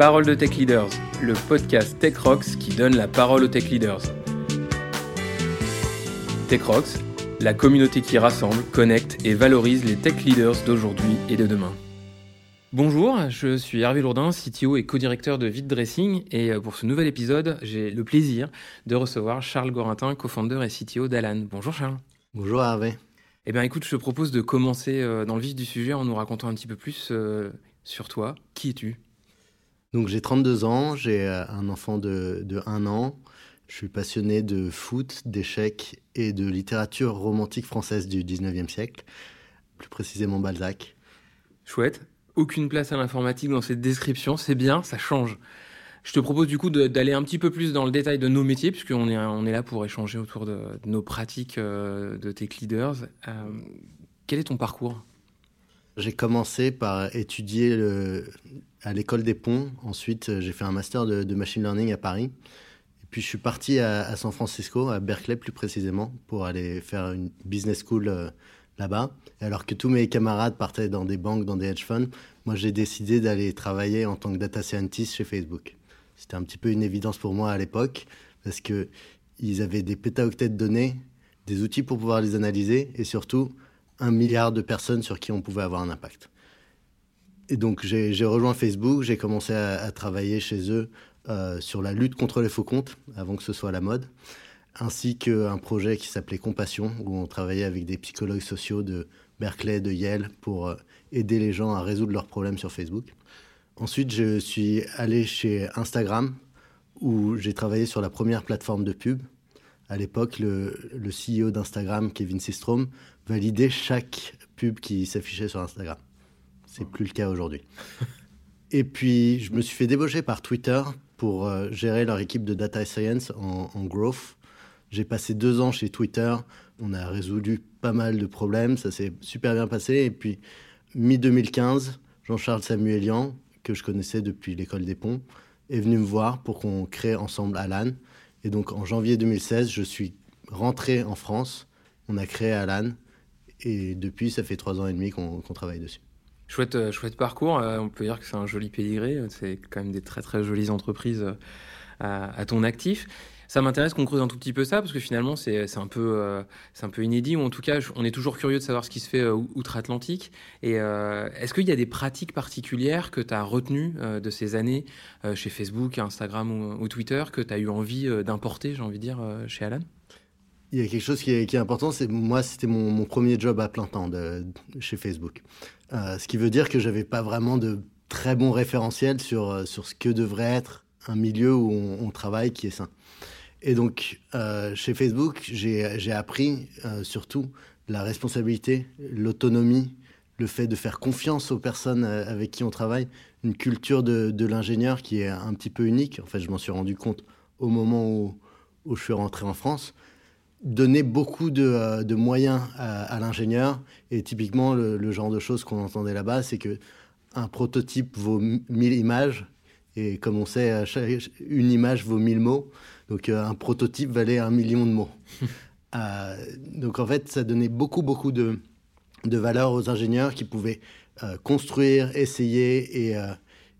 Parole de Tech Leaders, le podcast Tech Rocks qui donne la parole aux Tech Leaders. Tech Rocks, la communauté qui rassemble, connecte et valorise les Tech Leaders d'aujourd'hui et de demain. Bonjour, je suis Hervé Lourdin, CTO et co-directeur de Vite Dressing et euh, pour ce nouvel épisode, j'ai le plaisir de recevoir Charles Gorintin, co-founder et CTO d'Alan. Bonjour Charles. Bonjour Hervé. Eh bien écoute, je te propose de commencer euh, dans le vif du sujet en nous racontant un petit peu plus euh, sur toi. Qui es-tu? Donc j'ai 32 ans, j'ai un enfant de, de 1 an. Je suis passionné de foot, d'échecs et de littérature romantique française du 19e siècle, plus précisément Balzac. Chouette aucune place à l'informatique dans cette description, c'est bien, ça change. Je te propose du coup d'aller un petit peu plus dans le détail de nos métiers, puisqu'on est, on est là pour échanger autour de, nos pratiques euh, de tech leaders. Euh, quel est ton parcours? J'ai commencé par étudier à l'école des ponts. Ensuite, j'ai fait un master de, machine learning à Paris. Et puis, je suis parti à, San Francisco, à Berkeley plus précisément, pour aller faire une business school euh, là-bas. Alors que tous mes camarades partaient dans des banques, dans des hedge funds, moi j'ai décidé d'aller travailler en tant que data scientist chez Facebook. C'était un petit peu une évidence pour moi à l'époque parce que ils avaient des pétaoctets de données, des outils pour pouvoir les analyser et surtout un milliard de personnes sur qui on pouvait avoir un impact. Et donc j'ai rejoint Facebook, j'ai commencé à, travailler chez eux euh, sur la lutte contre les faux comptes avant que ce soit la mode ainsi qu'un projet qui s'appelait Compassion, où on travaillait avec des psychologues sociaux de Berkeley, de Yale, pour euh, aider les gens à résoudre leurs problèmes sur Facebook. Ensuite, je suis allé chez Instagram, où j'ai travaillé sur la première plateforme de pub. À l'époque, le, CEO d'Instagram, Kevin Systrom, validait chaque pub qui s'affichait sur Instagram. C'est plus le cas aujourd'hui. Et puis, je me suis fait débaucher par Twitter pour euh, gérer leur équipe de data science en growth j'ai passé deux ans chez Twitter. On a résolu pas mal de problèmes. Ça s'est super bien passé. Et puis, mi-2015, Jean-Charles Samuelian, que je connaissais depuis l'école des ponts, est venu me voir pour qu'on crée ensemble Alan. Et donc, en janvier 2016, je suis rentré en France. On a créé Alan. Et depuis, ça fait trois ans et demi qu'on travaille dessus. Chouette, euh, chouette parcours. Euh, on peut dire que c'est un joli pédigré. C'est quand même des très, très jolies entreprises euh, à ton actif. Ça m'intéresse qu'on creuse un tout petit peu ça, parce que finalement, c'est un, peu, c'est un peu inédit, ou en tout cas, on est toujours curieux de savoir ce qui se fait outre-Atlantique. Et est-ce qu'il y a des pratiques particulières que tu as retenues de ces années chez Facebook, Instagram ou, Twitter, que tu as eu envie d'importer, j'ai envie de dire, chez Alan? Il y a quelque chose qui est, important, c'est moi c'était mon, premier job à plein temps chez Facebook. ce qui veut dire que j'avais pas vraiment de très bons référentiels sur, sur ce que devrait être un milieu où on, travaille qui est sain. Et donc, euh, chez Facebook, j'ai appris euh, surtout la responsabilité, l'autonomie, le fait de faire confiance aux personnes euh, avec qui on travaille, une culture de, de l'ingénieur qui est un petit peu unique. En fait, je m'en suis rendu compte au moment où, je suis rentré en France. Donner beaucoup de, de moyens à, à l'ingénieur. Et typiquement, le, le, genre de choses qu'on entendait là-bas, c'est que un prototype vaut 1000 images. Et comme on sait, une image vaut 1000 mots. Donc euh, un prototype valait un million de mots. Euh, donc en fait, ça donnait beaucoup, beaucoup de, de valeur aux ingénieurs qui pouvaient euh, construire, essayer et,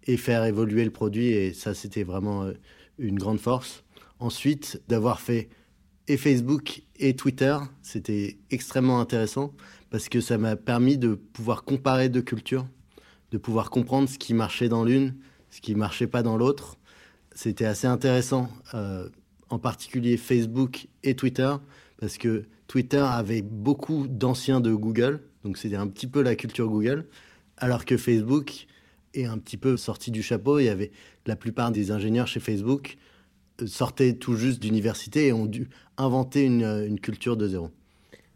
et, faire évoluer le produit. Et ça, c'était vraiment une grande force. Ensuite, d'avoir fait et Facebook et Twitter, c'était extrêmement intéressant parce que ça m'a permis de pouvoir comparer deux cultures, de pouvoir comprendre ce qui marchait dans l'une, ce qui marchait pas dans l'autre. C'était assez intéressant en particulier Facebook et Twitter, parce que Twitter avait beaucoup d'anciens de Google, donc c'était un petit peu la culture Google, alors que Facebook est un petit peu sorti du chapeau. Il y avait la plupart des ingénieurs chez Facebook euh, sortaient tout juste d'université et ont dû inventer une, culture de zéro.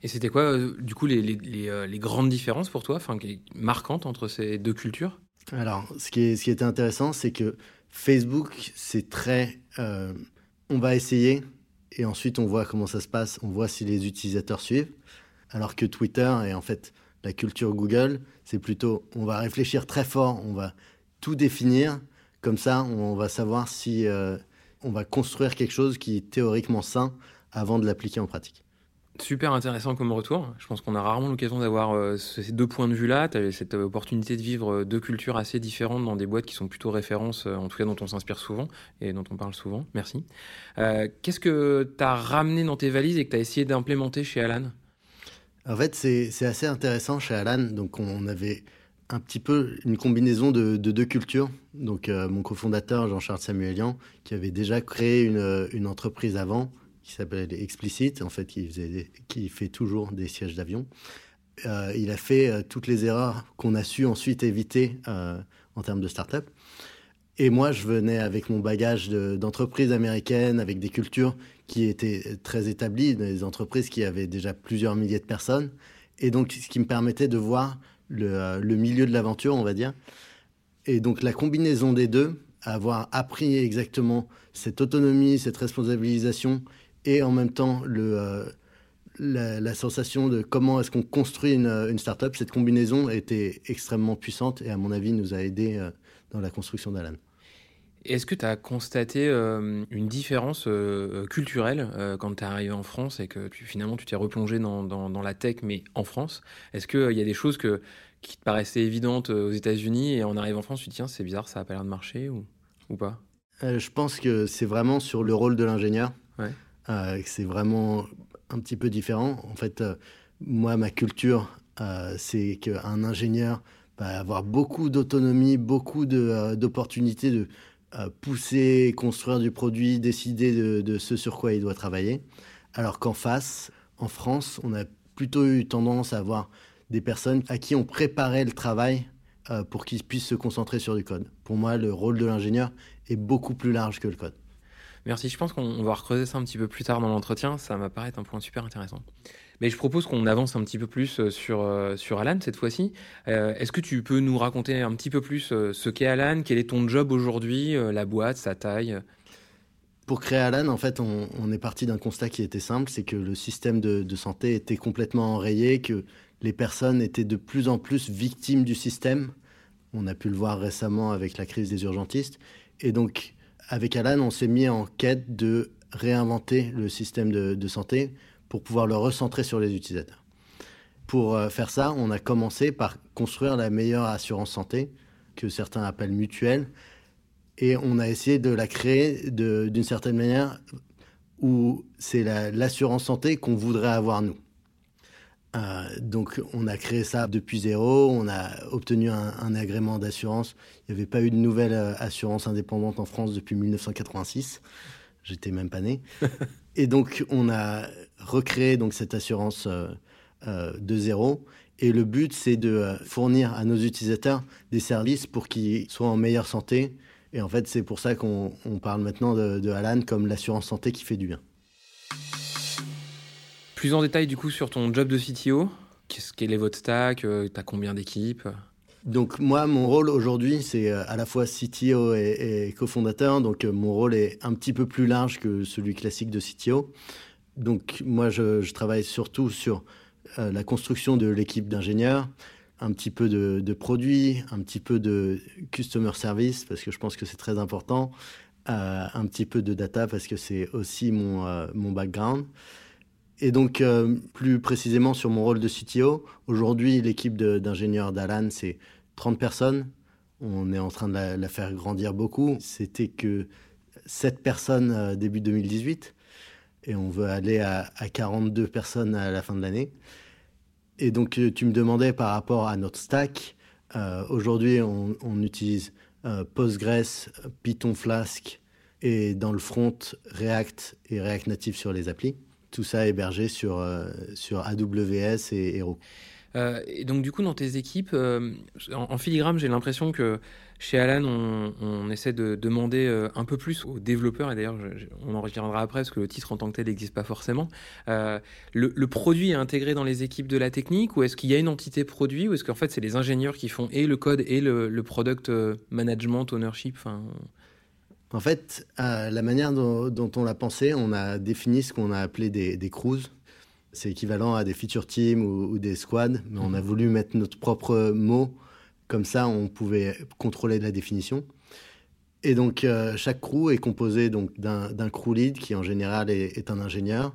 Et c'était quoi, euh, du coup, les, les, euh, les, grandes différences pour toi, enfin, marquantes entre ces deux cultures? Alors, ce qui, est, ce qui était intéressant, c'est que Facebook, c'est très on va essayer et ensuite on voit comment ça se passe, on voit si les utilisateurs suivent. Alors que Twitter et en fait la culture Google, c'est plutôt on va réfléchir très fort, on va tout définir, comme ça on va savoir si euh, on va construire quelque chose qui est théoriquement sain avant de l'appliquer en pratique. Super intéressant comme retour. Je pense qu'on a rarement l'occasion d'avoir euh, ces deux points de vue-là. Tu as cette opportunité de vivre euh, deux cultures assez différentes dans des boîtes qui sont plutôt références, euh, en tout cas dont on s'inspire souvent et dont on parle souvent. Merci. Qu'est-ce que tu as ramené dans tes valises et que tu as essayé d'implémenter chez Alan? En fait, c'est assez intéressant chez Alan. Donc, on avait un petit peu une combinaison de, deux cultures. Donc, mon cofondateur, Jean-Charles Samuelian, qui avait déjà créé une, une entreprise avant, qui s'appelle Explicit, en fait, qui, faisait qui fait toujours des sièges d'avion. Euh, il a fait euh, toutes les erreurs qu'on a su ensuite éviter euh, en termes de start-up. Et moi, je venais avec mon bagage d'entreprise américaine, avec des cultures qui étaient très établies, des entreprises qui avaient déjà plusieurs milliers de personnes. Et donc, ce qui me permettait de voir le, le milieu de l'aventure, on va dire. Et donc, la combinaison des deux, avoir appris exactement cette autonomie, cette responsabilisation et en même temps le, euh, la, sensation de comment est-ce qu'on construit une, une startup, cette combinaison était extrêmement puissante et à mon avis nous a aidé euh, dans la construction d'Alan. Est-ce que tu as constaté euh, une différence culturelle quand tu es arrivé en France et que tu, finalement tu t'es replongé dans, dans, la tech mais en France? Est-ce qu'il y a des choses que, qui te paraissaient évidentes aux États-Unis et en arrivant en France tu te dis tiens c'est bizarre ça n'a pas l'air de marcher ou, ou pas? Je pense que c'est vraiment sur le rôle de l'ingénieur. Ouais. Euh, c'est vraiment un petit peu différent. En fait, euh, moi, ma culture, euh, c'est qu'un ingénieur va avoir beaucoup d'autonomie, beaucoup d'opportunités de, pousser, construire du produit, décider de, ce sur quoi il doit travailler. Alors qu'en face, en France, on a plutôt eu tendance à avoir des personnes à qui on préparait le travail pour qu'ils puissent se concentrer sur du code. Pour moi, le rôle de l'ingénieur est beaucoup plus large que le code. Merci, je pense qu'on va recreuser ça un petit peu plus tard dans l'entretien, ça m'apparaît un point super intéressant. Mais je propose qu'on avance un petit peu plus euh, sur, euh, sur Alan cette fois-ci. Euh, est-ce que tu peux nous raconter un petit peu plus ce qu'est Alan, quel est ton job aujourd'hui, la boîte, sa taille? Pour créer Alan, en fait, on, est parti d'un constat qui était simple, c'est que le système de, de, santé était complètement enrayé, que les personnes étaient de plus en plus victimes du système. On a pu le voir récemment avec la crise des urgentistes. Et donc, avec Alan, on s'est mis en quête de réinventer le système de, santé pour pouvoir le recentrer sur les utilisateurs. Pour euh, faire ça, on a commencé par construire la meilleure assurance santé, que certains appellent mutuelle, et on a essayé de la créer d'une certaine manière où c'est l'assurance santé qu'on voudrait avoir nous. Euh, donc on a créé ça depuis zéro, on a obtenu un, agrément d'assurance. Il n'y avait pas eu de nouvelle euh, assurance indépendante en France depuis 1986. J'étais même pas né. Et donc on a recréé cette assurance euh, de zéro. Et le but c'est de fournir à nos utilisateurs des services pour qu'ils soient en meilleure santé. Et en fait c'est pour ça qu'on parle maintenant de, Alan comme l'assurance santé qui fait du bien. Plus en détail du coup sur ton job de CTO, qu'est-ce quel est votre stack euh, Tu as combien d'équipes? Donc moi, mon rôle aujourd'hui, c'est euh, à la fois CTO et, cofondateur. Donc euh, mon rôle est un petit peu plus large que celui classique de CTO. Donc moi, je, travaille surtout sur la construction de l'équipe d'ingénieurs, un petit peu de, produits, un petit peu de customer service, parce que je pense que c'est très important, un petit peu de data, parce que c'est aussi mon, mon background. Et donc, euh, plus précisément sur mon rôle de CTO, aujourd'hui, l'équipe d'ingénieurs d'Alan, c'est 30 personnes. On est en train de la, faire grandir beaucoup. C'était que 7 personnes euh, début 2018. Et on veut aller à, 42 personnes à la fin de l'année. Et donc, euh, tu me demandais par rapport à notre stack. aujourd'hui, on, on, utilise Postgres, Python Flask et dans le front, React et React Native sur les applis tout ça hébergé sur, euh, sur AWS et Hero. Euh, et donc du coup, dans tes équipes, euh, en, filigrane, j'ai l'impression que chez Alan, on, essaie de demander un peu plus aux développeurs, et d'ailleurs, on en reviendra après, parce que le titre en tant que tel n'existe pas forcément. le, produit est intégré dans les équipes de la technique, ou est-ce qu'il y a une entité produit, ou est-ce qu'en fait, c'est les ingénieurs qui font et le code et le, le product management, ownership en fait, la manière dont, on l'a pensé, on a défini ce qu'on a appelé des, crews. C'est équivalent à des feature teams ou, des squads, mais on a mhm. voulu mettre notre propre mot. Comme ça, on pouvait contrôler la définition. Et donc, euh, chaque crew est composé donc d'un crew lead qui, en général, est, un ingénieur,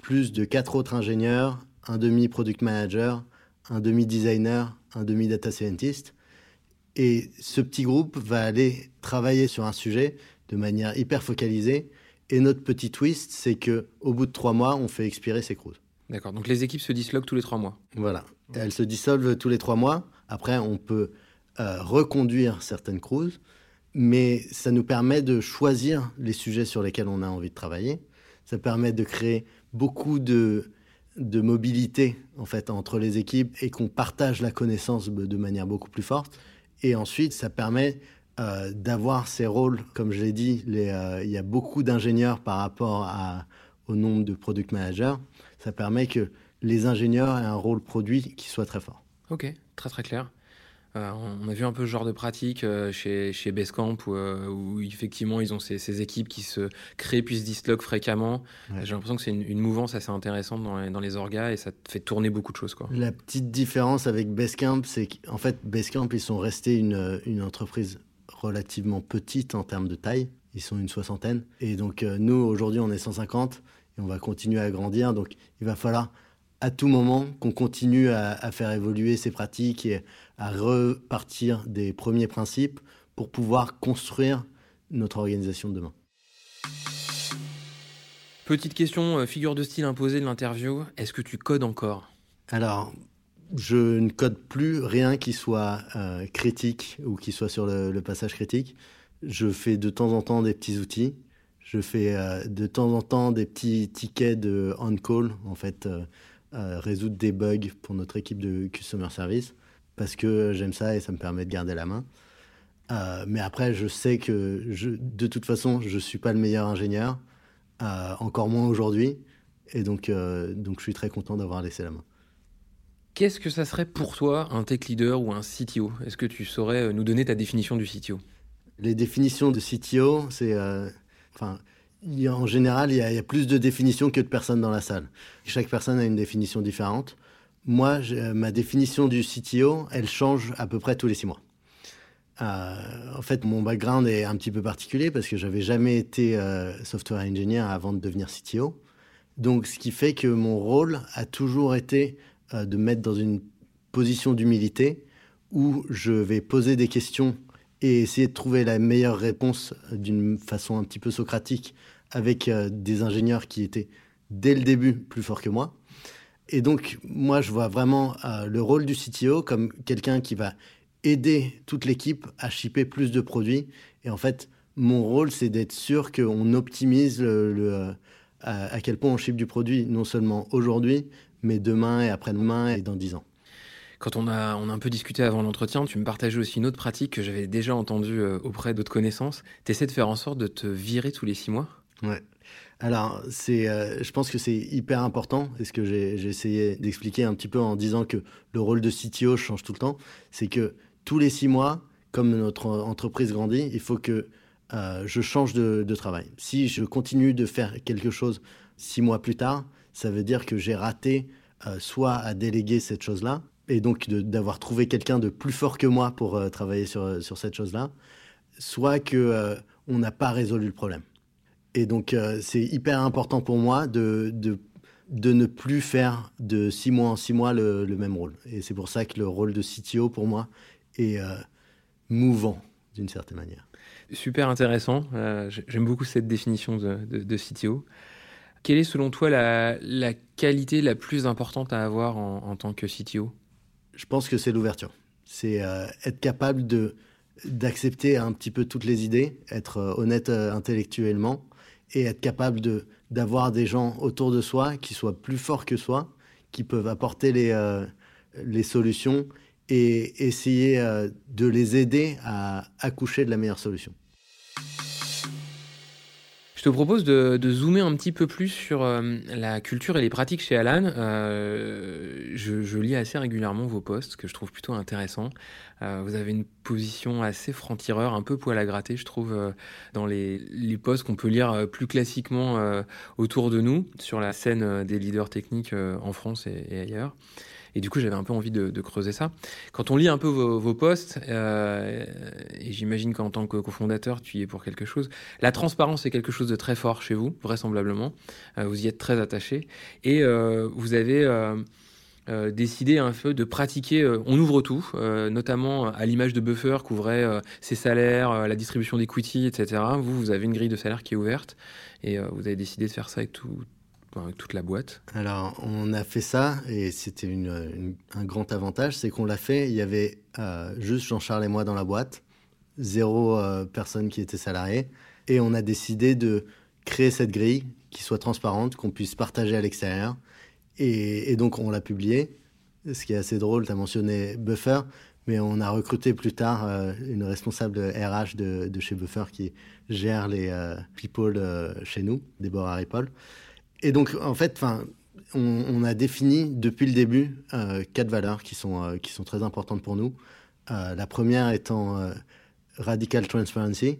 plus de quatre autres ingénieurs, un demi-product manager, un demi-designer, un demi-data scientist. Et ce petit groupe va aller travailler sur un sujet de manière hyper focalisée. Et notre petit twist, c'est que au bout de trois mois, on fait expirer ces crews. D'accord. Donc les équipes se disloquent tous les trois mois. Voilà. Elles se dissolvent tous les trois mois. Après, on peut euh, reconduire certaines crews, mais ça nous permet de choisir les sujets sur lesquels on a envie de travailler. Ça permet de créer beaucoup de, de mobilité en fait entre les équipes et qu'on partage la connaissance de manière beaucoup plus forte. Et ensuite, ça permet euh, d'avoir ces rôles, comme je l'ai dit, euh, il y a beaucoup d'ingénieurs par rapport au nombre de product managers. Ça permet que les ingénieurs aient un rôle produit qui soit très fort. Ok, très très clair. Euh, on a vu un peu ce genre de pratique chez, chez Basecamp où, effectivement ils ont ces, équipes qui se créent puis se disloquent fréquemment. J'ai l'impression que c'est une, mouvance assez intéressante dans les, dans les orgas et ça fait tourner beaucoup de choses. Quoi. La petite différence avec Basecamp, c'est qu'en fait Basecamp ils sont restés une, une entreprise relativement petite en termes de taille. Ils sont une soixantaine. Et donc, euh, nous, aujourd'hui, on est 150 et on va continuer à grandir. Donc, il va falloir à tout moment qu'on continue à, faire évoluer ces pratiques et à repartir des premiers principes pour pouvoir construire notre organisation de demain. Petite question, euh, figure de style imposée de l'interview, est-ce que tu codes encore? Alors, je ne code plus rien qui soit euh, critique ou qui soit sur le, passage critique. Je fais de temps en temps des petits outils. Je fais euh, de temps en temps des petits tickets de on-call, en fait, euh, résoudre des bugs pour notre équipe de customer service, parce que j'aime ça et ça me permet de garder la main. mais après, je sais que je, de toute façon, je ne suis pas le meilleur ingénieur, encore moins aujourd'hui. Et donc, donc, je suis très content d'avoir laissé la main. Qu'est-ce que ça serait pour toi un tech leader ou un CTO Est-ce que tu saurais euh, nous donner ta définition du CTO Les définitions de CTO, c'est. Euh, enfin. en général, il y, a, plus de définitions que de personnes dans la salle. Chaque personne a une définition différente. Moi, ma définition du CTO, elle change à peu près tous les six mois. Euh, en fait, mon background est un petit peu particulier parce que j'avais jamais été software engineer avant de devenir CTO. Donc, ce qui fait que mon rôle a toujours été euh, de mettre dans une position d'humilité où je vais poser des questions et essayer de trouver la meilleure réponse d'une façon un petit peu socratique avec euh, des ingénieurs qui étaient dès le début plus forts que moi. Et donc, moi, je vois vraiment euh, le rôle du CTO comme quelqu'un qui va aider toute l'équipe à shipper plus de produits. Et en fait, mon rôle, c'est d'être sûr qu'on optimise le, à, quel point on ship du produit, non seulement aujourd'hui, mais demain et après-demain et dans dix ans. Quand on a, on a un peu discuté avant l'entretien, tu me partageais aussi une autre pratique que j'avais déjà entendue euh, auprès d'autres connaissances. Tu essaies de faire en sorte de te virer tous les six mois? Ouais. Alors, c'est, euh, je pense que c'est hyper important. Et ce que j'ai, essayé d'expliquer un petit peu en disant que le rôle de CTO change tout le temps, c'est que tous les six mois, comme notre entreprise grandit, il faut que euh, je change de, travail. Si je continue de faire quelque chose six mois plus tard, ça veut dire que j'ai raté euh, soit à déléguer cette chose-là, et donc d'avoir trouvé quelqu'un de plus fort que moi pour travailler sur, sur cette chose-là, soit que on n'a pas résolu le problème. Et donc c'est hyper important pour moi de, de, de, ne plus faire de six mois en six mois le, le même rôle. Et c'est pour ça que le rôle de CTO pour moi est mouvant d'une certaine manière. Super intéressant. J'aime beaucoup cette définition de, de, de CTO. Quelle est selon toi la, qualité la plus importante à avoir en, tant que CTO Je pense que c'est l'ouverture. C'est euh, être capable d'accepter un petit peu toutes les idées, être euh, honnête euh, intellectuellement et être capable de d'avoir des gens autour de soi qui soient plus forts que soi, qui peuvent apporter les, les solutions et essayer de les aider à accoucher de la meilleure solution. Je te propose de, zoomer un petit peu plus sur euh, la culture et les pratiques chez Alan. Euh, je, lis assez régulièrement vos posts, que je trouve plutôt intéressants. Euh, vous avez une position assez franc-tireur, un peu poil à gratter, je trouve, dans les, les posts qu'on peut lire plus classiquement autour de nous, sur la scène des leaders techniques en France et, ailleurs. Et du coup, j'avais un peu envie de, creuser ça. Quand on lit un peu vos, posts, et j'imagine qu'en tant que cofondateur, tu y es pour quelque chose, la transparence est quelque chose de très fort chez vous, vraisemblablement. vous y êtes très attaché. Et vous avez euh, décidé un peu de pratiquer, euh, on ouvre tout, euh, notamment à l'image de Buffer, couvrait ses salaires, la distribution d'equity, etc. Vous, vous avez une grille de salaire qui est ouverte et vous avez décidé de faire ça avec, tout, toute la boîte. Alors, on a fait ça et c'était un grand avantage, c'est qu'on l'a fait, il y avait juste Jean-Charles et moi dans la boîte, zéro personne qui était salarié, et on a décidé de créer cette grille qui soit transparente, qu'on puisse partager à l'extérieur et, donc, on l'a publié. Ce qui est assez drôle, tu as mentionné Buffer, mais on a recruté plus tard euh, une responsable RH de, chez Buffer qui gère les euh, people euh, chez nous, Déborah Ripoll. Et donc, en fait, on, on, a défini depuis le début quatre valeurs qui sont, qui sont très importantes pour nous. la première étant Radical Transparency.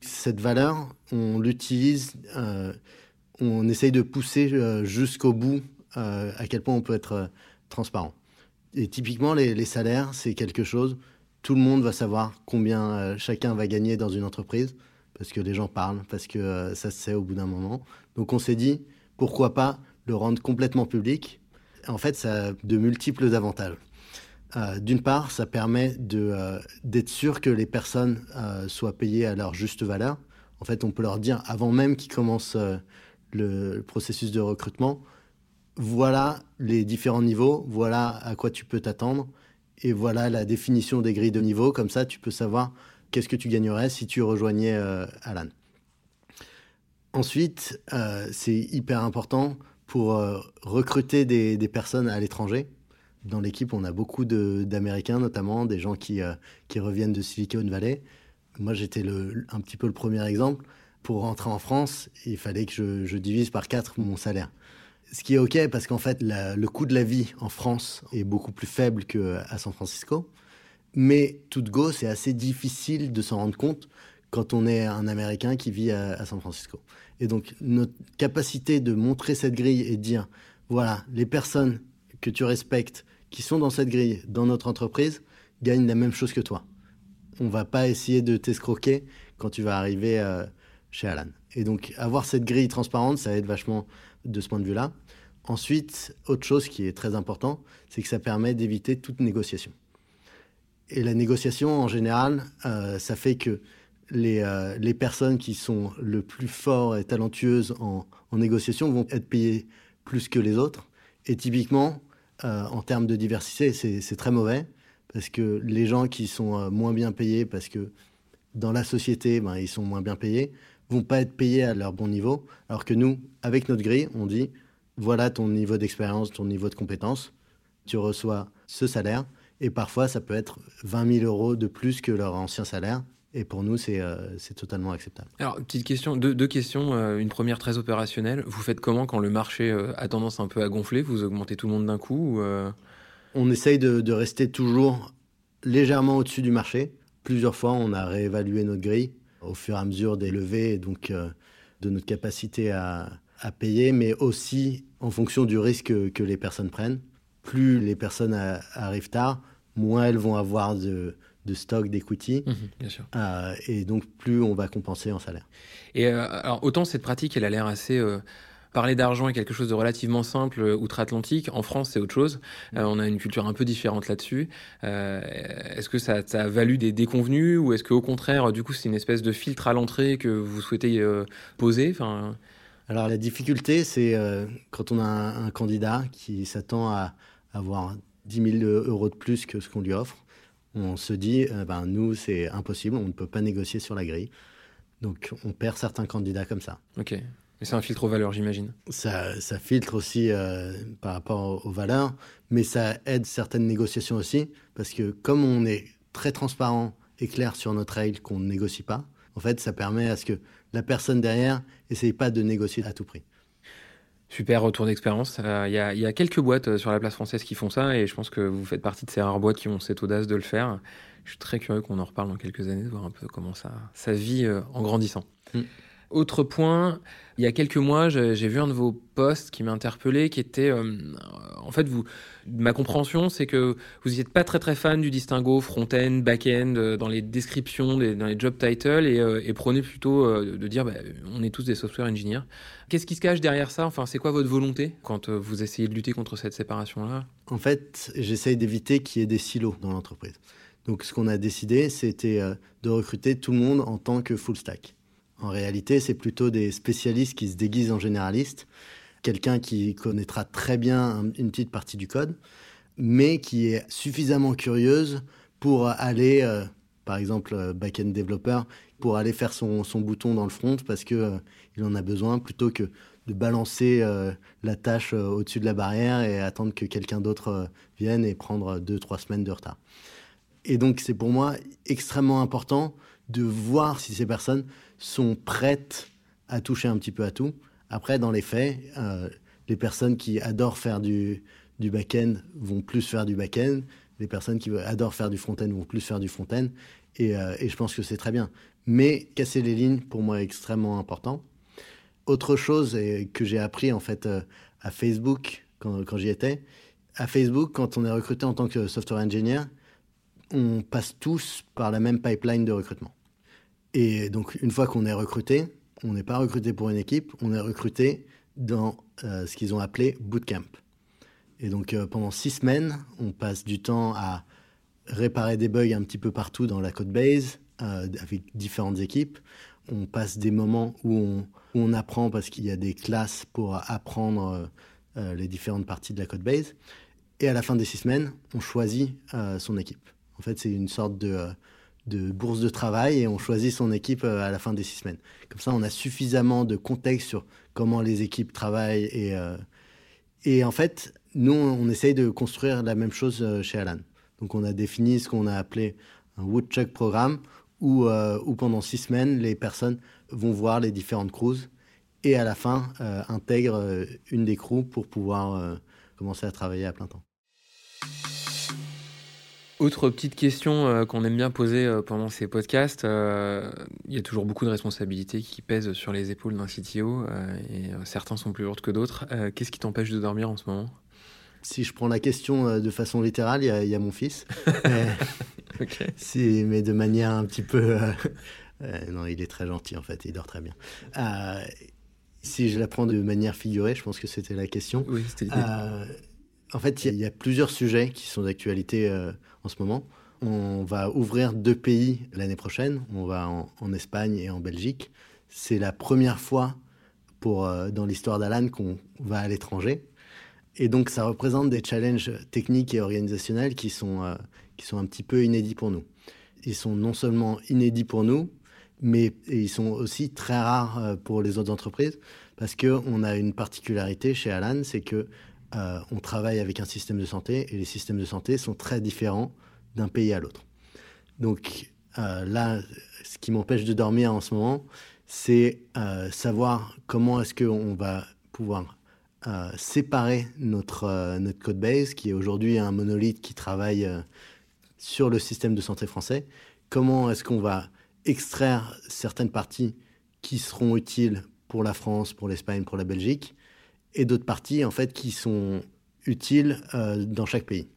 Cette valeur, on l'utilise, on essaye de pousser jusqu'au bout euh, à quel point on peut être euh, transparent. Et typiquement, les, salaires, c'est quelque chose, tout le monde va savoir combien euh, chacun va gagner dans une entreprise, parce que les gens parlent, parce que ça se sait au bout d'un moment. Donc on s'est dit, pourquoi pas le rendre complètement public En fait, ça a de multiples avantages. D'une part, ça permet d'être sûr que les personnes soient payées à leur juste valeur. En fait, on peut leur dire, avant même qu'ils commencent le processus de recrutement, voilà les différents niveaux, voilà à quoi tu peux t'attendre, et voilà la définition des grilles de niveau. Comme ça, tu peux savoir qu'est-ce que tu gagnerais si tu rejoignais euh, Alan. Ensuite, euh, c'est hyper important pour euh, recruter des, personnes à l'étranger. Dans l'équipe, on a beaucoup d'Américains, notamment des gens qui, reviennent de Silicon Valley. Moi, j'étais un petit peu le premier exemple. Pour rentrer en France, il fallait que je, je divise par quatre mon salaire. Ce qui est OK parce qu'en fait, le coût de la vie en France est beaucoup plus faible qu'à San Francisco. Mais tout de go, c'est assez difficile de s'en rendre compte quand on est un Américain qui vit à, San Francisco. Et donc, notre capacité de montrer cette grille et de dire, voilà, les personnes que tu respectes, qui sont dans cette grille, dans notre entreprise, gagnent la même chose que toi. On va pas essayer de t'escroquer quand tu vas arriver euh, chez Alan. Et donc, avoir cette grille transparente, ça aide vachement de ce point de vue-là. Ensuite, autre chose qui est très important, c'est que ça permet d'éviter toute négociation. Et la négociation, en général, euh, ça fait que les, euh, les, personnes qui sont le plus fortes et talentueuses en, négociation vont être payées plus que les autres. Et typiquement, euh, en termes de diversité, c'est très mauvais parce que les gens qui sont moins bien payés, parce que dans la société, ben, ils sont moins bien payés, vont pas être payés à leur bon niveau, alors que nous, avec notre grille, on dit voilà ton niveau d'expérience, ton niveau de compétence, tu reçois ce salaire, et parfois ça peut être 20 000 euros de plus que leur ancien salaire. Et pour nous, c'est euh, totalement acceptable. Alors, petite question, deux, deux questions. Euh, une première très opérationnelle. Vous faites comment quand le marché euh, a tendance un peu à gonfler? Vous augmentez tout le monde d'un coup On essaye de, de rester toujours légèrement au-dessus du marché. Plusieurs fois, on a réévalué notre grille au fur et à mesure des levées et donc de notre capacité à, payer, mais aussi en fonction du risque que, les personnes prennent. Plus les personnes arrivent tard, moins elles vont avoir de, stock d'equity. Mmh, euh, et donc, plus on va compenser en salaire. Et euh, alors, autant cette pratique, elle a l'air assez parler d'argent est quelque chose de relativement simple euh, outre-Atlantique. En France, c'est autre chose. Euh, on a une culture un peu différente là-dessus. Euh, est-ce que ça, a valu des déconvenus ou est-ce qu'au contraire, du coup, c'est une espèce de filtre à l'entrée que vous souhaitez poser? Enfin... Alors, la difficulté, c'est quand on a un, candidat qui s'attend à avoir 10 000 euros de plus que ce qu'on lui offre. On se dit, ben, nous, c'est impossible, on ne peut pas négocier sur la grille. Donc, on perd certains candidats comme ça. Ok. Mais c'est un filtre aux valeurs, j'imagine. Ça, ça, filtre aussi euh, par rapport aux valeurs, mais ça aide certaines négociations aussi, parce que comme on est très transparent et clair sur notre règle qu'on ne négocie pas, en fait, ça permet à ce que la personne derrière n'essaye pas de négocier à tout prix. Super retour d'expérience. Euh, il y, y, a quelques boîtes euh, sur la place française qui font ça, et je pense que vous faites partie de ces rares boîtes qui ont cette audace de le faire. Je suis très curieux qu'on en reparle dans quelques années, de voir un peu comment ça, ça vit en grandissant. Mm. Autre point, il y a quelques mois, j'ai vu un de vos posts qui m'a interpellé, qui était, euh, en fait, vous, ma compréhension, c'est que vous n'êtes pas très très fan du distinguo front-end, back-end euh, dans les descriptions, dans les job titles, et, euh, prenez plutôt de dire, bah, on est tous des software engineers. Qu'est-ce qui se cache derrière ça? Enfin, c'est quoi votre volonté quand vous essayez de lutter contre cette séparation-là? En fait, j'essaye d'éviter qu'il y ait des silos dans l'entreprise. Donc, ce qu'on a décidé, c'était de recruter tout le monde en tant que full stack. En réalité, c'est plutôt des spécialistes qui se déguisent en généralistes, quelqu'un qui connaîtra très bien une petite partie du code, mais qui est suffisamment curieuse pour aller, euh, par exemple, euh, back-end développeur, pour aller faire son, bouton dans le front parce qu'il euh, il en a besoin plutôt que de balancer la tâche au-dessus de la barrière et attendre que quelqu'un d'autre vienne et prendre deux, trois semaines de retard. Et donc, c'est pour moi extrêmement important de voir si ces personnes sont prêtes à toucher un petit peu à tout. Après, dans les faits, euh, les personnes qui adorent faire du, du back-end vont plus faire du back-end. Les personnes qui adorent faire du front-end vont plus faire du front-end. Et, euh, je pense que c'est très bien. Mais casser les lignes, pour moi, est extrêmement important. Autre chose que j'ai appris en fait euh, à Facebook quand, quand j'y étais, à Facebook, quand on est recruté en tant que software engineer, on passe tous par la même pipeline de recrutement. Et donc, une fois qu'on est recruté, on n'est pas recruté pour une équipe, on est recruté dans euh, ce qu'ils ont appelé bootcamp. Et donc, euh, pendant six semaines, on passe du temps à réparer des bugs un petit peu partout dans la code base, euh, avec différentes équipes. On passe des moments où on, où on apprend parce qu'il y a des classes pour apprendre les différentes parties de la code base. Et à la fin des six semaines, on choisit son équipe. En fait, c'est une sorte de de bourse de travail et on choisit son équipe euh, à la fin des six semaines. Comme ça, on a suffisamment de contexte sur comment les équipes travaillent. Et, euh, et en fait, nous, on essaye de construire la même chose euh, chez Alan. Donc, on a défini ce qu'on a appelé un Woodchuck programme où, où, pendant six semaines, les personnes vont voir les différentes crews et à la fin intègrent une des crews pour pouvoir commencer à travailler à plein temps. Autre petite question euh, qu'on aime bien poser euh, pendant ces podcasts, euh, il y a toujours beaucoup de responsabilités qui pèsent sur les épaules d'un CTO et certains sont plus lourdes que d'autres. Qu'est-ce qui t'empêche de dormir en ce moment? Si je prends la question de façon littérale, il y, a mon fils. mais, mais de manière un petit peu... non, il est très gentil en fait, il dort très bien. si je la prends de manière figurée, je pense que c'était la question. Oui, c'était en fait, il y, a plusieurs sujets qui sont d'actualité euh, en ce moment. On va ouvrir deux pays l'année prochaine. On va en, Espagne et en Belgique. C'est la première fois pour, euh, dans l'histoire d'Alan qu'on va à l'étranger. Et donc, ça représente des challenges techniques et organisationnels qui sont, euh, qui sont un petit peu inédits pour nous. Ils sont non seulement inédits pour nous, mais ils sont aussi très rares pour les autres entreprises parce qu'on a une particularité chez Alan, c'est que euh, on travaille avec un système de santé et les systèmes de santé sont très différents d'un pays à l'autre. Donc euh, là, ce qui m'empêche de dormir en ce moment, c'est euh, savoir comment est-ce qu'on va pouvoir séparer notre, notre code base, qui est aujourd'hui un monolithe qui travaille sur le système de santé français. Comment est-ce qu'on va extraire certaines parties qui seront utiles pour la France, pour l'Espagne, pour la Belgique, et d'autres parties en fait qui sont utiles euh, dans chaque pays.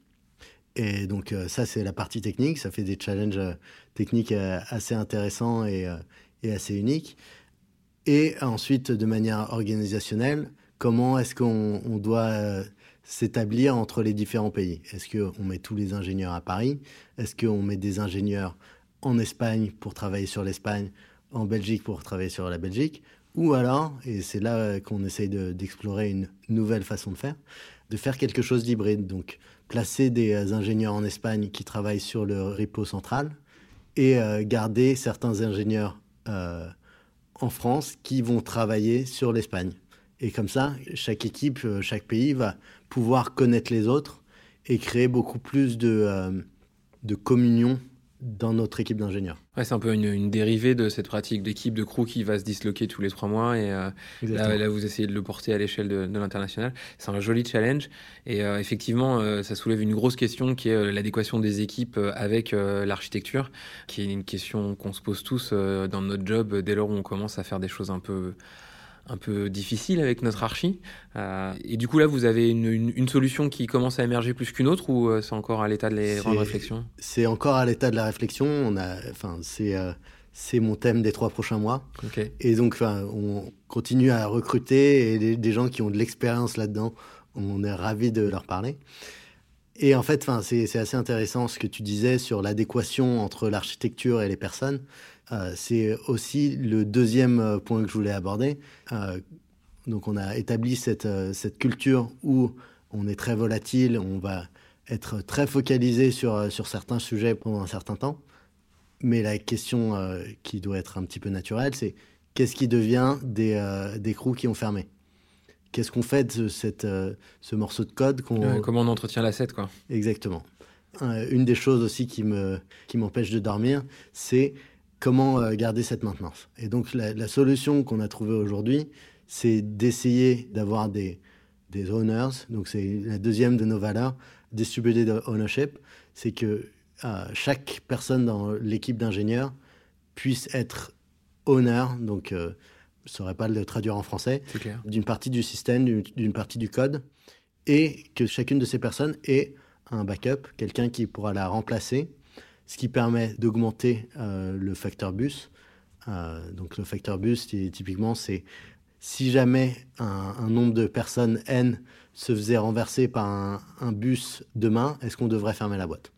Et donc euh, ça c'est la partie technique, ça fait des challenges euh, techniques assez intéressants et, et, assez uniques. Et ensuite de manière organisationnelle, comment est-ce qu'on doit s'établir entre les différents pays? Est-ce qu'on met tous les ingénieurs à Paris? Est-ce qu'on met des ingénieurs en Espagne pour travailler sur l'Espagne, en Belgique pour travailler sur la Belgique? Ou alors, et c'est là qu'on essaye d'explorer une nouvelle façon de faire, de faire quelque chose d'hybride. Donc, placer des ingénieurs en Espagne qui travaillent sur le repo central et euh, garder certains ingénieurs euh, en France qui vont travailler sur l'Espagne. Et comme ça, chaque équipe, euh, chaque pays va pouvoir connaître les autres et créer beaucoup plus de communion dans notre équipe d'ingénieurs. Ouais, c'est un peu une, dérivée de cette pratique d'équipe de crew qui va se disloquer tous les trois mois et euh, là, vous essayez de le porter à l'échelle de, l'international. C'est un joli challenge et euh, effectivement, euh, ça soulève une grosse question qui est l'adéquation des équipes avec l'architecture, qui est une question qu'on se pose tous dans notre job dès lors où on commence à faire des choses un peu un peu difficile avec notre archi. Euh, et du coup, là, vous avez une, solution qui commence à émerger plus qu'une autre ou euh, c'est encore à l'état de la réflexion? C'est encore à l'état de la réflexion. On a, enfin, c'est euh, c'est mon thème des trois prochains mois. Et donc, on continue à recruter et des, gens qui ont de l'expérience là-dedans. On est ravis de leur parler. Et en fait, c'est assez intéressant ce que tu disais sur l'adéquation entre l'architecture et les personnes. Euh, c'est aussi le deuxième euh, point que je voulais aborder. Euh, donc on a établi cette, cette culture où on est très volatile, on va être très focalisé sur, sur certains sujets pendant un certain temps. Mais la question qui doit être un petit peu naturelle, c'est qu'est-ce qui devient des, des crews qui ont fermé? Qu'est-ce qu'on fait de cette, ce morceau de code Comment on entretient l'asset, quoi? Exactement. une des choses aussi qui m'empêche qui de dormir, c'est comment euh, garder cette maintenance. Et donc la, solution qu'on a trouvée aujourd'hui, c'est d'essayer d'avoir des, des owners. Donc c'est la deuxième de nos valeurs, distributed ownership. C'est que euh, chaque personne dans l'équipe d'ingénieurs puisse être owner, donc euh, je ne saurais pas le traduire en français, d'une partie du système, d'une partie du code, et que chacune de ces personnes ait un backup, quelqu'un qui pourra la remplacer ce qui permet d'augmenter euh, le facteur bus. Euh, donc le facteur bus, typiquement, c'est si jamais un, nombre de personnes n se faisait renverser par un, bus demain, est-ce qu'on devrait fermer la boîte?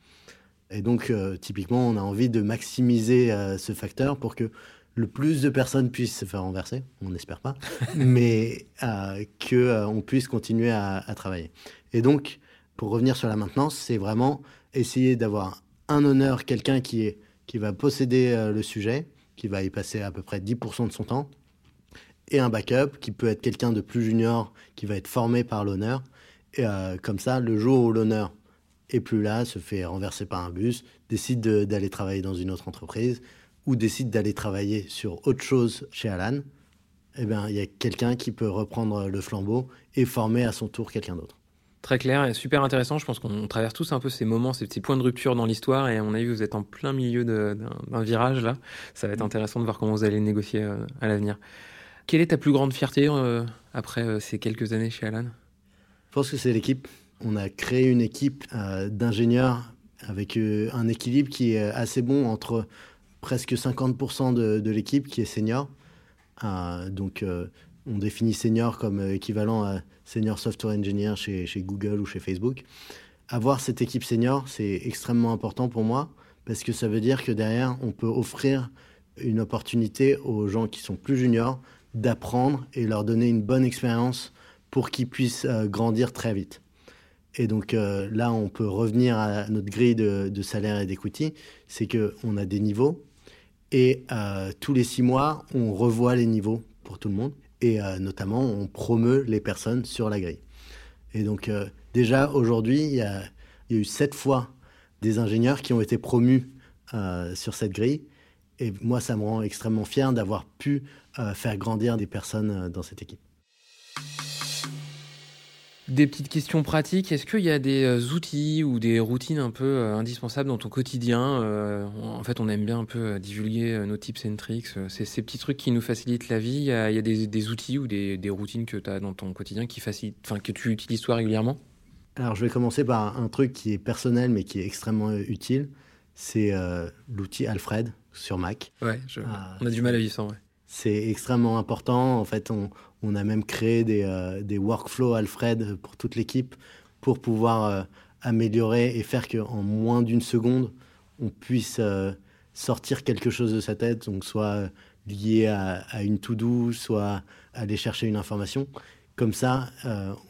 Et donc, euh, typiquement, on a envie de maximiser ce facteur pour que le plus de personnes puissent se faire renverser, on n'espère pas, mais qu'on puisse continuer à, à, travailler. Et donc, pour revenir sur la maintenance, c'est vraiment essayer d'avoir un honneur, quelqu'un qui, qui va posséder euh, le sujet, qui va y passer à peu près 10% de son temps, et un backup qui peut être quelqu'un de plus junior, qui va être formé par l'honneur. Et euh, comme ça, le jour où l'honneur est plus là, se fait renverser par un bus, décide d'aller travailler dans une autre entreprise ou décide d'aller travailler sur autre chose chez Alan, eh bien, il y a quelqu'un qui peut reprendre le flambeau et former à son tour quelqu'un d'autre. Très clair et super intéressant. Je pense qu'on traverse tous un peu ces moments, ces petits points de rupture dans l'histoire. Et à mon avis, vous êtes en plein milieu d'un virage là. Ça va être mm. intéressant de voir comment vous allez négocier euh, à l'avenir. Quelle est ta plus grande fierté euh, après euh, ces quelques années chez Alan? Je pense que c'est l'équipe. On a créé une équipe d'ingénieurs avec un équilibre qui est assez bon entre presque 50% de, de l'équipe qui est senior. donc on définit senior comme euh, équivalent à senior software engineer chez, Google ou chez Facebook. Avoir cette équipe senior, c'est extrêmement important pour moi parce que ça veut dire que derrière, on peut offrir une opportunité aux gens qui sont plus juniors d'apprendre et leur donner une bonne expérience pour qu'ils puissent euh, grandir très vite. Et donc euh, là, on peut revenir à notre grille de, salaire et d'equity, c'est qu'on a des niveaux et tous les six mois, on revoit les niveaux pour tout le monde et euh, notamment on promeut les personnes sur la grille. Et donc euh, déjà aujourd'hui, il y, a, eu sept fois des ingénieurs qui ont été promus euh, sur cette grille. Et moi, ça me rend extrêmement fier d'avoir pu faire grandir des personnes dans cette équipe. Des petites questions pratiques. Est-ce qu'il y a des euh, outils ou des routines un peu euh, indispensables dans ton quotidien euh, En fait, on aime bien un peu divulguer nos tips and tricks. C'est ces petits trucs qui nous facilitent la vie. Il y a, des, outils ou des, routines que tu as dans ton quotidien qui facilitent, enfin, que tu utilises toi régulièrement? Alors, je vais commencer par un truc qui est personnel mais qui est extrêmement utile. C'est l'outil Alfred sur Mac. Ouais, ah, on a du mal à vivre sans. Ouais. C'est extrêmement important. En fait, on, on a même créé des, euh, des workflows Alfred pour toute l'équipe pour pouvoir euh, améliorer et faire qu'en moins d'une seconde, on puisse euh, sortir quelque chose de sa tête, donc soit lié à, une to-do, soit aller chercher une information. Comme ça,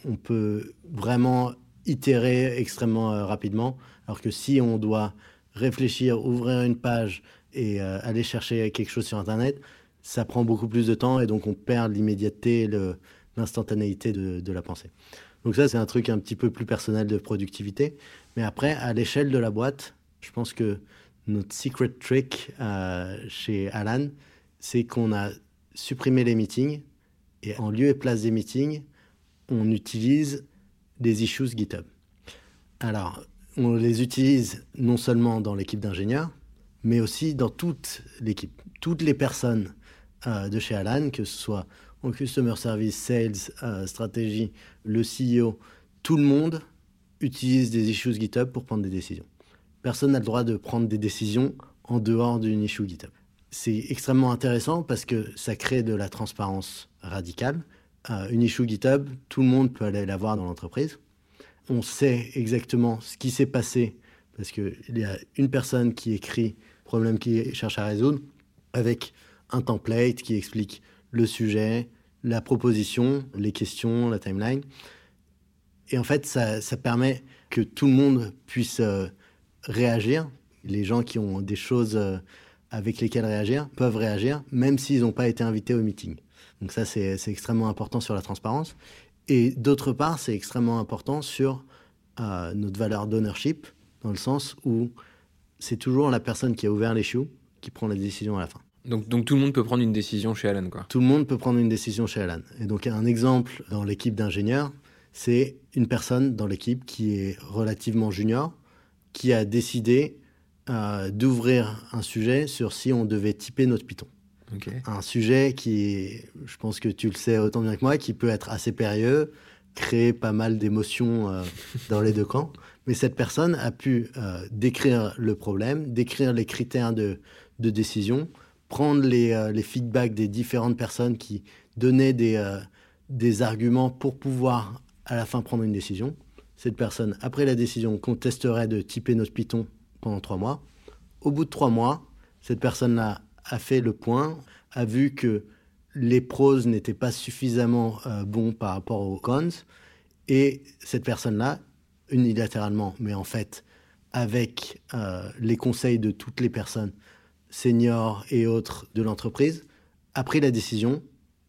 on peut vraiment itérer extrêmement rapidement, alors que si on doit réfléchir, ouvrir une page et aller chercher quelque chose sur Internet, ça prend beaucoup plus de temps et donc on perd l'immédiateté, l'instantanéité de, la pensée. Donc ça, c'est un truc un petit peu plus personnel de productivité. Mais après, à l'échelle de la boîte, je pense que notre secret trick euh, chez Alan, c'est qu'on a supprimé les meetings et en lieu et place des meetings, on utilise des issues GitHub. Alors, on les utilise non seulement dans l'équipe d'ingénieurs, mais aussi dans toute l'équipe. Toutes les personnes euh, de chez Alan, que ce soit en customer service, sales, euh, stratégie, le CEO, tout le monde utilise des issues GitHub pour prendre des décisions. Personne n'a le droit de prendre des décisions en dehors d'une issue GitHub. C'est extrêmement intéressant parce que ça crée de la transparence radicale. Euh, une issue GitHub, tout le monde peut aller la voir dans l'entreprise. On sait exactement ce qui s'est passé parce qu'il y a une personne qui écrit problème qu'il cherche à résoudre avec un template qui explique le sujet, la proposition, les questions, la timeline. Et en fait, ça, permet que tout le monde puisse euh, réagir. Les gens qui ont des choses euh, avec lesquelles réagir peuvent réagir, même s'ils n'ont pas été invités au meeting. Donc ça, c'est extrêmement important sur la transparence. Et d'autre part, c'est extrêmement important sur euh, notre valeur d'ownership, dans le sens où c'est toujours la personne qui a ouvert les choux qui prend la décision à la fin. Donc, donc tout le monde peut prendre une décision chez Alan, quoi. Tout le monde peut prendre une décision chez Alan. Et donc un exemple dans l'équipe d'ingénieurs, c'est une personne dans l'équipe qui est relativement junior, qui a décidé euh, d'ouvrir un sujet sur si on devait typer notre Python. Un sujet qui, je pense que tu le sais autant bien que moi, qui peut être assez périlleux, créer pas mal d'émotions euh, dans les deux camps. Mais cette personne a pu euh, décrire le problème, décrire les critères de, de décision, prendre les, euh, les, feedbacks des différentes personnes qui donnaient des, des arguments pour pouvoir à la fin prendre une décision. Cette personne, après la décision, contesterait de typer notre Python pendant trois mois. Au bout de trois mois, cette personne-là a fait le point, a vu que les pros n'étaient pas suffisamment euh, bons par rapport aux cons, et cette personne-là, unilatéralement, mais en fait avec euh, les conseils de toutes les personnes, seniors et autres de l'entreprise, a pris la décision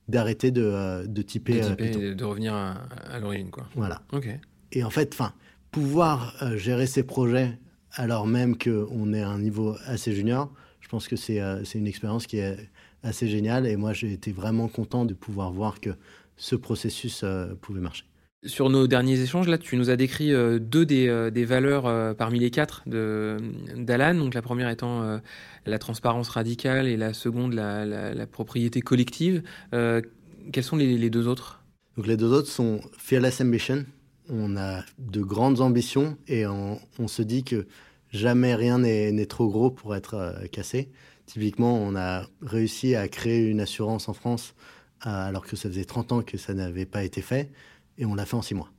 d'arrêter de, euh, de, typer. De, typer de revenir à, l'origine, quoi. Voilà. Ok. Et en fait, enfin, pouvoir gérer ces projets alors même qu'on est à un niveau assez junior, je pense que c'est une expérience qui est assez génial. Et moi, j'ai été vraiment content de pouvoir voir que ce processus euh, pouvait marcher. Sur nos derniers échanges, là, tu nous as décrit euh, deux des, euh, valeurs parmi les quatre d'Alan. Donc la première étant la transparence radicale et la seconde la, propriété collective. quelles sont les, deux autres? Donc les deux autres sont Fearless Ambition. On a de grandes ambitions et on, se dit que jamais rien n'est trop gros pour être cassé. Typiquement, on a réussi à créer une assurance en France euh, alors que ça faisait 30 ans que ça n'avait pas été fait et on l'a fait en 6 mois.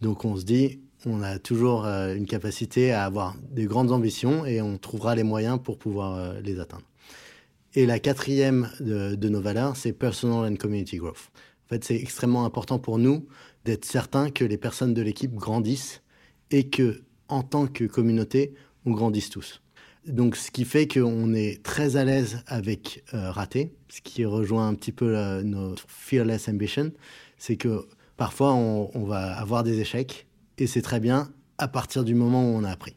Donc on se dit, on a toujours euh, une capacité à avoir des grandes ambitions et on trouvera les moyens pour pouvoir euh, les atteindre. Et la quatrième de, nos valeurs, c'est Personal and Community Growth. En fait, c'est extrêmement important pour nous d'être certain que les personnes de l'équipe grandissent et que, en tant que communauté, on grandisse tous. Donc, ce qui fait qu'on est très à l'aise avec euh, ce qui rejoint un petit peu euh, notre fearless ambition, c'est que parfois on, va avoir des échecs et c'est très bien à partir du moment où on a appris.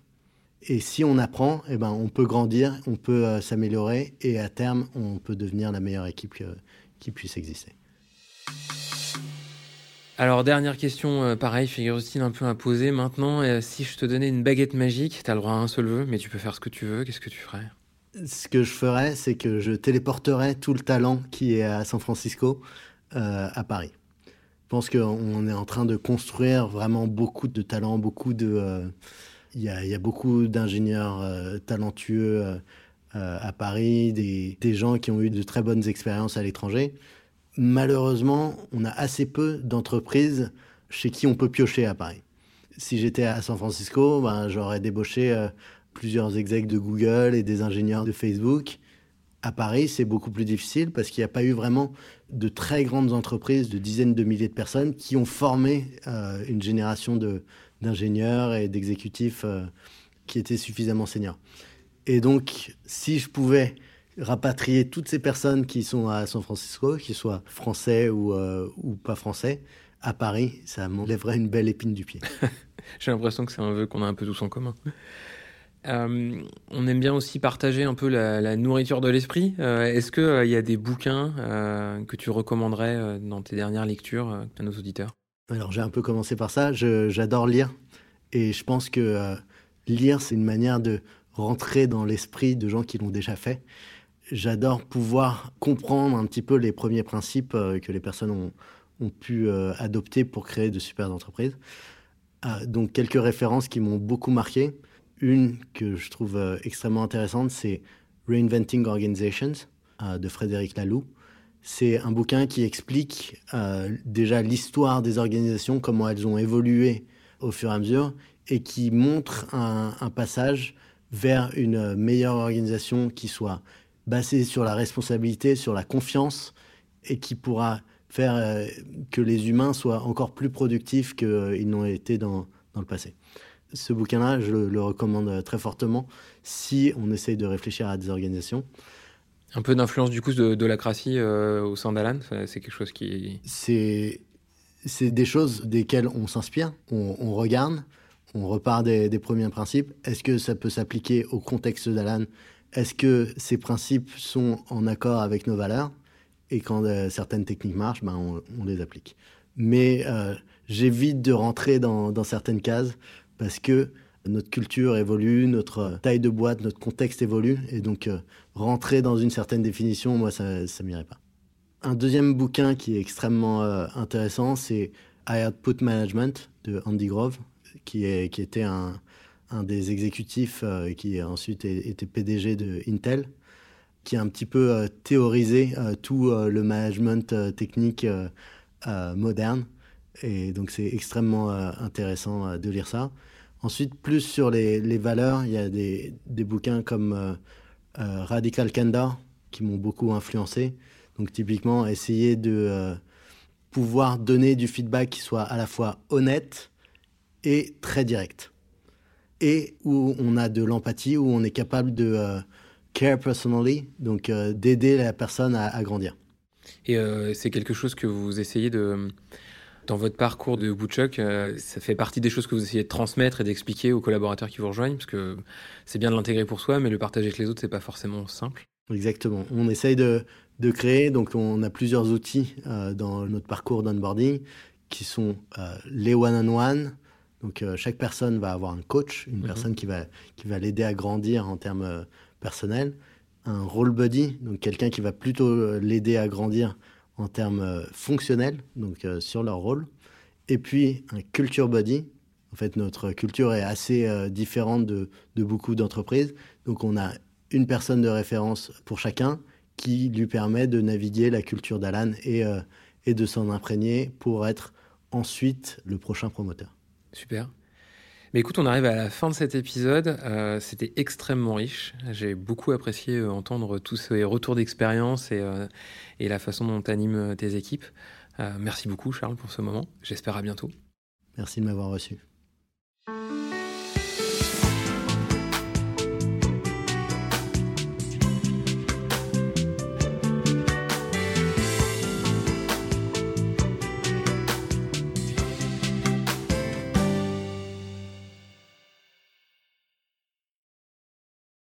Et si on apprend, eh ben, on peut grandir, on peut euh, s'améliorer et à terme, on peut devenir la meilleure équipe qui puisse exister. Alors, dernière question, euh, pareil, figure-t-il un peu à poser maintenant. Euh, si je te donnais une baguette magique, tu as le droit à un seul vœu, mais tu peux faire ce que tu veux, qu'est-ce que tu ferais? Ce que je ferais, c'est que je téléporterais tout le talent qui est à San Francisco à Paris. Je pense qu'on est en train de construire vraiment beaucoup de talents, beaucoup de. Il y, a, beaucoup d'ingénieurs talentueux à Paris, des, gens qui ont eu de très bonnes expériences à l'étranger malheureusement, on a assez peu d'entreprises chez qui on peut piocher à Paris. Si j'étais à San Francisco, ben, j'aurais débauché euh, plusieurs execs de Google et des ingénieurs de Facebook. À Paris, c'est beaucoup plus difficile parce qu'il n'y a pas eu vraiment de très grandes entreprises de dizaines de milliers de personnes qui ont formé euh, une génération d'ingénieurs et d'exécutifs euh, qui étaient suffisamment seniors. Et donc, si je pouvais rapatrier toutes ces personnes qui sont à San Francisco, qu'ils soient français ou, euh, ou pas français, à Paris, ça m'enlèverait une belle épine du pied. J'ai l'impression que c'est un vœu qu'on a un peu tous en commun. On aime bien aussi partager un peu la, nourriture de l'esprit. Est-ce qu'il y a des bouquins que tu recommanderais dans tes dernières lectures à nos auditeurs? Alors j'ai un peu commencé par ça. J'adore lire et je pense que lire c'est une manière de rentrer dans l'esprit de gens qui l'ont déjà fait. J'adore pouvoir comprendre un petit peu les premiers principes que les personnes ont, pu euh, adopter pour créer de super entreprises. Euh, donc quelques références qui m'ont beaucoup marqué. Une que je trouve euh, extrêmement intéressante, c'est Reinventing Organizations de Frédéric Laloux. C'est un bouquin qui explique déjà l'histoire des organisations, comment elles ont évolué au fur et à mesure, et qui montre un, passage vers une meilleure organisation qui soit basée sur la responsabilité, sur la confiance, et qui pourra faire euh, que les humains soient encore plus productifs qu'ils n'ont été dans, le passé. Ce bouquin-là, je le, recommande très fortement si on essaye de réfléchir à des organisations. Un peu d'influence du coup de, de la euh, au sein d'Alan, c'est quelque chose qui... C'est, c'est des choses desquelles on s'inspire, on, regarde, on repart des, des premiers principes. Est-ce que ça peut s'appliquer au contexte d'Alan? Est-ce que ces principes sont en accord avec nos valeurs? Et quand euh, certaines techniques marchent, ben, on, les applique. Mais euh, j'évite de rentrer dans, certaines cases parce que notre culture évolue, notre taille de boîte, notre contexte évolue. Et donc, euh, rentrer dans une certaine définition, moi, ça ne m'irait pas. Un deuxième bouquin qui est extrêmement intéressant, c'est I Output Management de Andy Grove, qui, qui était un, des exécutifs qui a ensuite été PDG de Intel qui a un petit peu euh, théorisé euh, tout euh, le management technique moderne. Et donc c'est extrêmement intéressant de lire ça. Ensuite, plus sur les, valeurs, il y a des, bouquins comme Radical Candor qui m'ont beaucoup influencé. Donc typiquement, essayer de pouvoir donner du feedback qui soit à la fois honnête et très direct. Et où on a de l'empathie, où on est capable de care personally, donc euh, d'aider la personne à, grandir. Et euh, c'est quelque chose que vous essayez de dans votre parcours de Bootchuck, euh, ça fait partie des choses que vous essayez de transmettre et d'expliquer aux collaborateurs qui vous rejoignent, parce que c'est bien de l'intégrer pour soi, mais le partager avec les autres, c'est pas forcément simple. Exactement. On essaye de, de créer, donc on a plusieurs outils dans notre parcours d'onboarding qui sont les one-on-one. Donc chaque personne va avoir un coach, une mhm. personne qui va, qui va l'aider à grandir en termes personnel, un role buddy, donc quelqu'un qui va plutôt euh, l'aider à grandir en termes euh, fonctionnels, donc euh, sur leur rôle, et puis un culture buddy. En fait, notre culture est assez différente de, de beaucoup d'entreprises, donc on a une personne de référence pour chacun qui lui permet de naviguer la culture d'Alan et, et de s'en imprégner pour être ensuite le prochain promoteur. Super. Mais écoute, on arrive à la fin de cet épisode. Euh, c'était extrêmement riche. J'ai beaucoup apprécié euh, entendre tous ces retours d'expérience et, euh, et, la façon dont tu animes tes équipes. merci beaucoup, Charles, pour ce moment. J'espère à bientôt. Merci de m'avoir reçu.